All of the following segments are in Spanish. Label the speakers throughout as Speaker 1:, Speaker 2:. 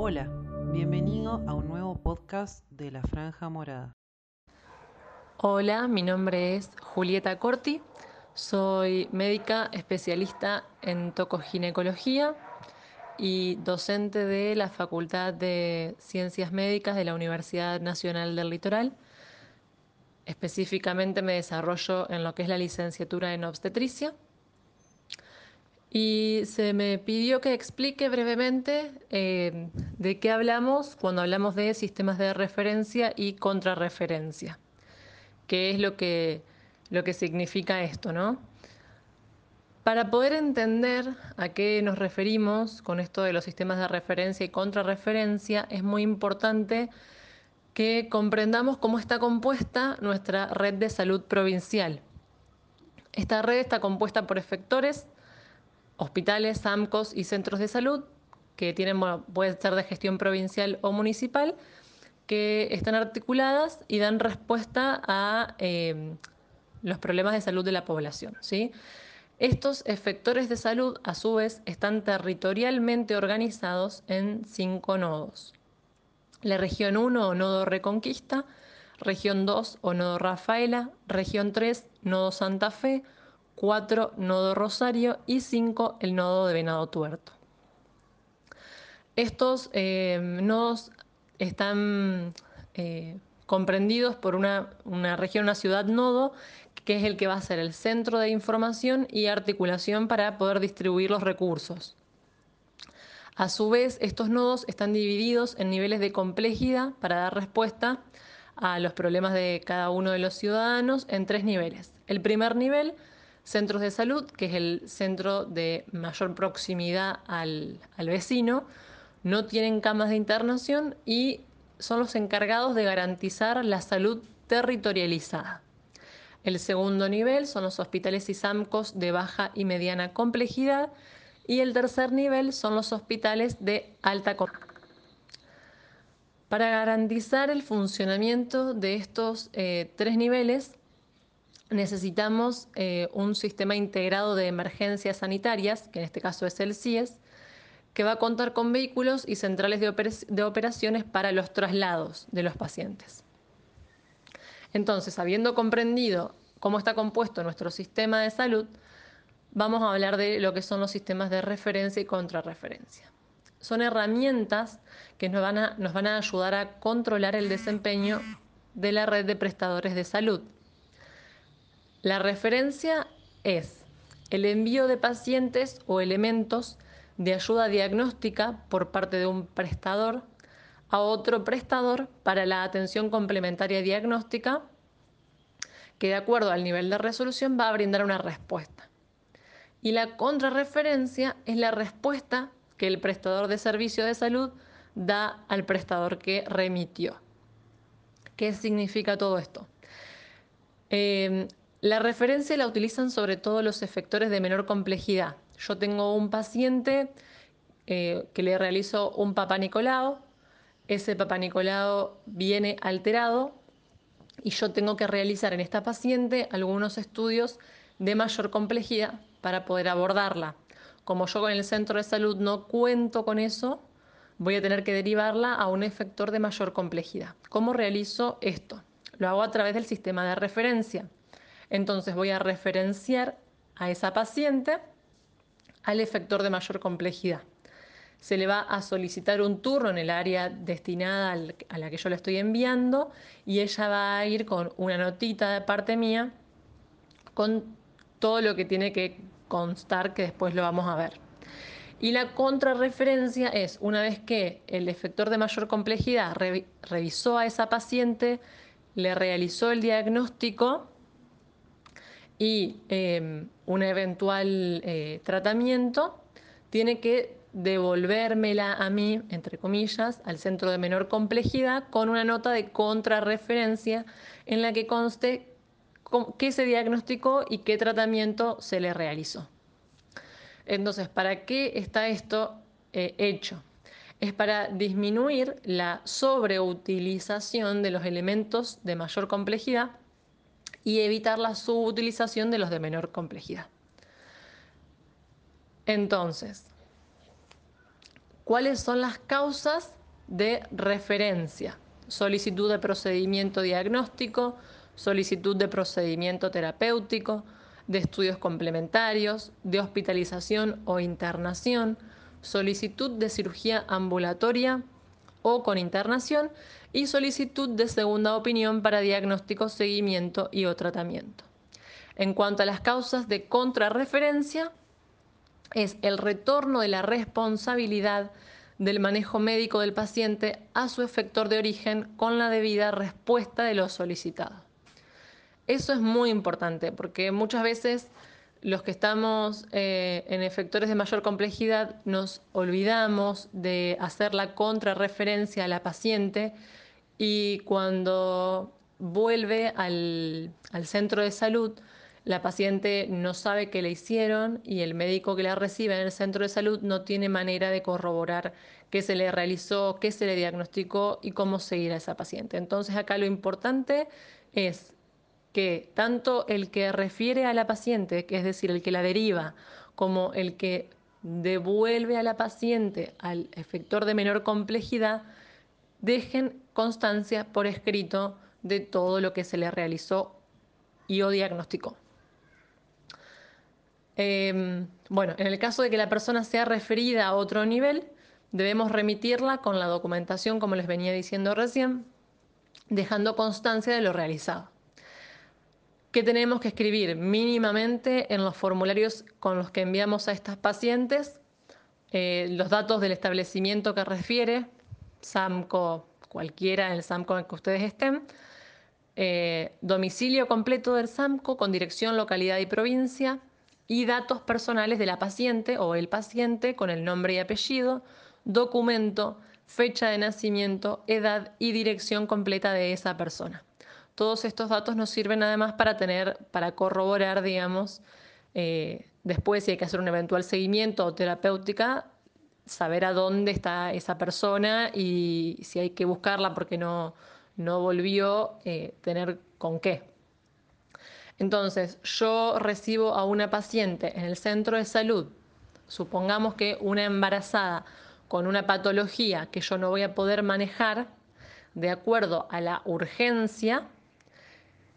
Speaker 1: Hola, bienvenido a un nuevo podcast de La Franja Morada.
Speaker 2: Hola, mi nombre es Julieta Corti, soy médica especialista en tocoginecología y docente de la Facultad de Ciencias Médicas de la Universidad Nacional del Litoral. Específicamente me desarrollo en lo que es la licenciatura en obstetricia y se me pidió que explique brevemente eh, de qué hablamos cuando hablamos de sistemas de referencia y contrarreferencia. ¿Qué es lo que, lo que significa esto, no? Para poder entender a qué nos referimos con esto de los sistemas de referencia y contrarreferencia, es muy importante que comprendamos cómo está compuesta nuestra red de salud provincial. Esta red está compuesta por efectores hospitales, AMCOS y centros de salud que tienen, bueno, puede ser de gestión provincial o municipal, que están articuladas y dan respuesta a eh, los problemas de salud de la población. ¿sí? Estos efectores de salud, a su vez, están territorialmente organizados en cinco nodos. La región 1 o nodo Reconquista, región 2 o nodo Rafaela, región 3 nodo Santa Fe, 4 nodo Rosario y 5 el nodo de Venado Tuerto. Estos eh, nodos están eh, comprendidos por una, una, región, una ciudad nodo, que es el que va a ser el centro de información y articulación para poder distribuir los recursos. A su vez, estos nodos están divididos en niveles de complejidad para dar respuesta a los problemas de cada uno de los ciudadanos en tres niveles. El primer nivel centros de salud, que es el centro de mayor proximidad al, al vecino, no tienen camas de internación y son los encargados de garantizar la salud territorializada. El segundo nivel son los hospitales y SAMCOS de baja y mediana complejidad y el tercer nivel son los hospitales de alta complejidad. Para garantizar el funcionamiento de estos eh, tres niveles, necesitamos eh, un sistema integrado de emergencias sanitarias, que en este caso es el CIES, que va a contar con vehículos y centrales de, oper de operaciones para los traslados de los pacientes. Entonces, habiendo comprendido cómo está compuesto nuestro sistema de salud, vamos a hablar de lo que son los sistemas de referencia y contrarreferencia. Son herramientas que nos van nos van a ayudar a controlar el desempeño de la red de prestadores de salud la referencia es el envío de pacientes o elementos de ayuda diagnóstica por parte de un prestador a otro prestador para la atención complementaria diagnóstica que de acuerdo al nivel de resolución va a brindar una respuesta. Y la contrarreferencia es la respuesta que el prestador de servicio de salud da al prestador que remitió. ¿Qué significa todo esto? Eh, la referencia la utilizan sobre todo los efectores de menor complejidad. Yo tengo un paciente eh, que le realizo un papá ese papá Nicolau viene alterado y yo tengo que realizar en esta paciente algunos estudios de mayor complejidad para poder abordarla. Como yo con el centro de salud no cuento con eso, voy a tener que derivarla a un efector de mayor complejidad. ¿Cómo realizo esto? Lo hago a través del sistema de referencia. Entonces voy a referenciar a esa paciente al efector de mayor complejidad. Se le va a solicitar un turno en el área destinada a la que yo le estoy enviando y ella va a ir con una notita de parte mía con todo lo que tiene que constar que después lo vamos a ver. Y la contrarreferencia es, una vez que el efector de mayor complejidad revisó a esa paciente, le realizó el diagnóstico, y em, un eventual eh, tratamiento, tiene que devolvérmela a mí, entre comillas, al centro de menor complejidad con una nota de contrarreferencia en la que conste qué se diagnosticó y qué tratamiento se le realizó. Entonces, ¿para qué está esto eh, hecho? Es para disminuir la sobreutilización de los elementos de mayor complejidad y evitar la subutilización de los de menor complejidad. Entonces, cuáles son las causas de referencia. Solicitud de procedimiento diagnóstico, solicitud de procedimiento terapéutico, de estudios complementarios, de hospitalización o internación, solicitud de cirugía ambulatoria o con internación y solicitud de segunda opinión para diagnóstico, seguimiento y o tratamiento. En cuanto a las causas de contrarreferencia, es el retorno de la responsabilidad del manejo médico del paciente a su efector de origen con la debida respuesta de lo solicitado. Eso es muy importante porque muchas veces los que estamos eh, en efectores de mayor complejidad nos olvidamos de hacer la contrarreferencia a la paciente y cuando vuelve al, al centro de salud, la paciente no sabe qué le hicieron y el médico que la recibe en el centro de salud no tiene manera de corroborar qué se le realizó, qué se le diagnosticó y cómo seguir a esa paciente. Entonces acá lo importante es que tanto el que refiere a la paciente, que es decir, el que la deriva, como el que devuelve a la paciente al efector de menor complejidad, dejen constancia por escrito de todo lo que se le realizó y o diagnosticó. Em, bueno, en el caso de que la persona sea referida a otro nivel, debemos remitirla con la documentación, como les venía diciendo recién, dejando constancia de lo realizado. ¿Qué tenemos que escribir mínimamente en los formularios con los que enviamos a estas pacientes? Eh, los datos del establecimiento que refiere, SAMCO, cualquiera en el SAMCO en el que ustedes estén, eh, domicilio completo del SAMCO con dirección, localidad y provincia y datos personales de la paciente o el paciente con el nombre y apellido, documento, fecha de nacimiento, edad y dirección completa de esa persona. Todos estos datos nos sirven además para tener, para corroborar, digamos, eh, después si hay que hacer un eventual seguimiento o terapéutica, saber a dónde está esa persona y si hay que buscarla porque no, no volvió, eh, tener con qué. Entonces, yo recibo a una paciente en el centro de salud, supongamos que una embarazada con una patología que yo no voy a poder manejar, de acuerdo a la urgencia,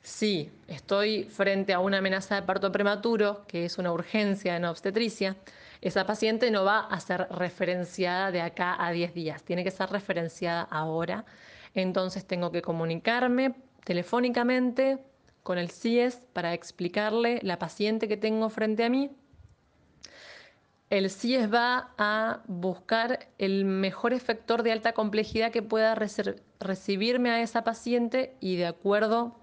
Speaker 2: si estoy frente a una amenaza de parto prematuro, que es una urgencia en obstetricia, esa paciente no va a ser referenciada de acá a 10 días, tiene que ser referenciada ahora. Entonces tengo que comunicarme telefónicamente con el CIES para explicarle la paciente que tengo frente a mí. El CIES va a buscar el mejor efector de alta complejidad que pueda recibirme a esa paciente y de acuerdo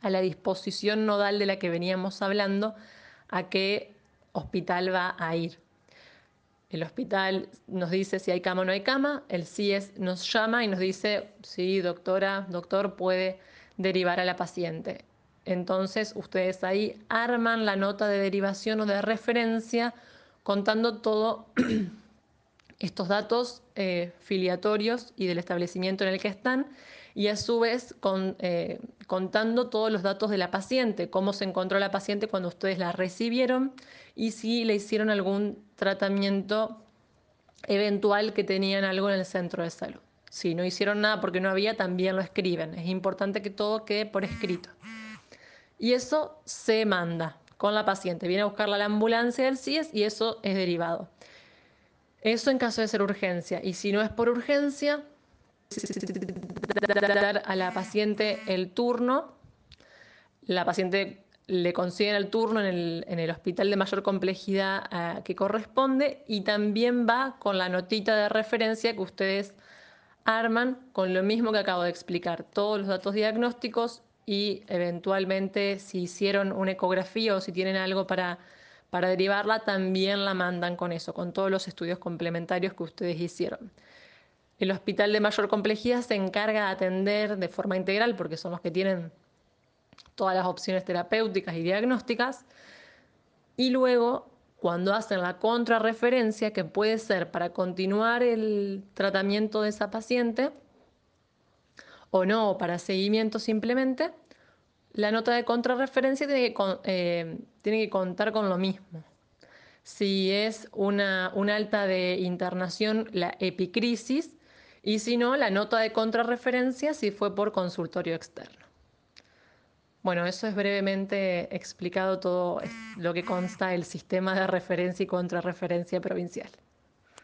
Speaker 2: a la disposición nodal de la que veníamos hablando, a qué hospital va a ir. El hospital nos dice si hay cama o no hay cama, el CIES nos llama y nos dice, sí, doctora, doctor, puede derivar a la paciente. Entonces ustedes ahí arman la nota de derivación o de referencia contando todos estos datos eh, filiatorios y del establecimiento en el que están y a su vez eh, contando todos los datos de la paciente, cómo se encontró la paciente cuando ustedes la recibieron y si le hicieron algún tratamiento eventual que tenían algo en el centro de salud. Si no hicieron nada porque no había, también lo escriben. Es importante que todo quede por escrito. Y eso se manda con la paciente. Viene a buscarla la ambulancia del CIES y eso es derivado. Eso en caso de ser urgencia. Y si no es por urgencia, dar a la paciente el turno, la paciente le consiguen el turno en el, hospital de mayor complejidad eh, que corresponde y también va con la notita de referencia que ustedes arman con lo mismo que acabo de explicar, todos los datos diagnósticos y eventualmente si hicieron una ecografía o si tienen algo para, para derivarla, también la mandan con eso, con todos los estudios complementarios que ustedes hicieron. El hospital de mayor complejidad se encarga de atender de forma integral, porque son los que tienen todas las opciones terapéuticas y diagnósticas. Y luego, cuando hacen la contrarreferencia, que puede ser para continuar el tratamiento de esa paciente, o no, para seguimiento simplemente, la nota de contrarreferencia tiene que, eh, tiene que contar con lo mismo. Si es una, un alta de internación, la epicrisis, y si no, la nota de contrarreferencia si fue por consultorio externo. Bueno, eso es brevemente explicado todo lo que consta el sistema de referencia y contrarreferencia provincial.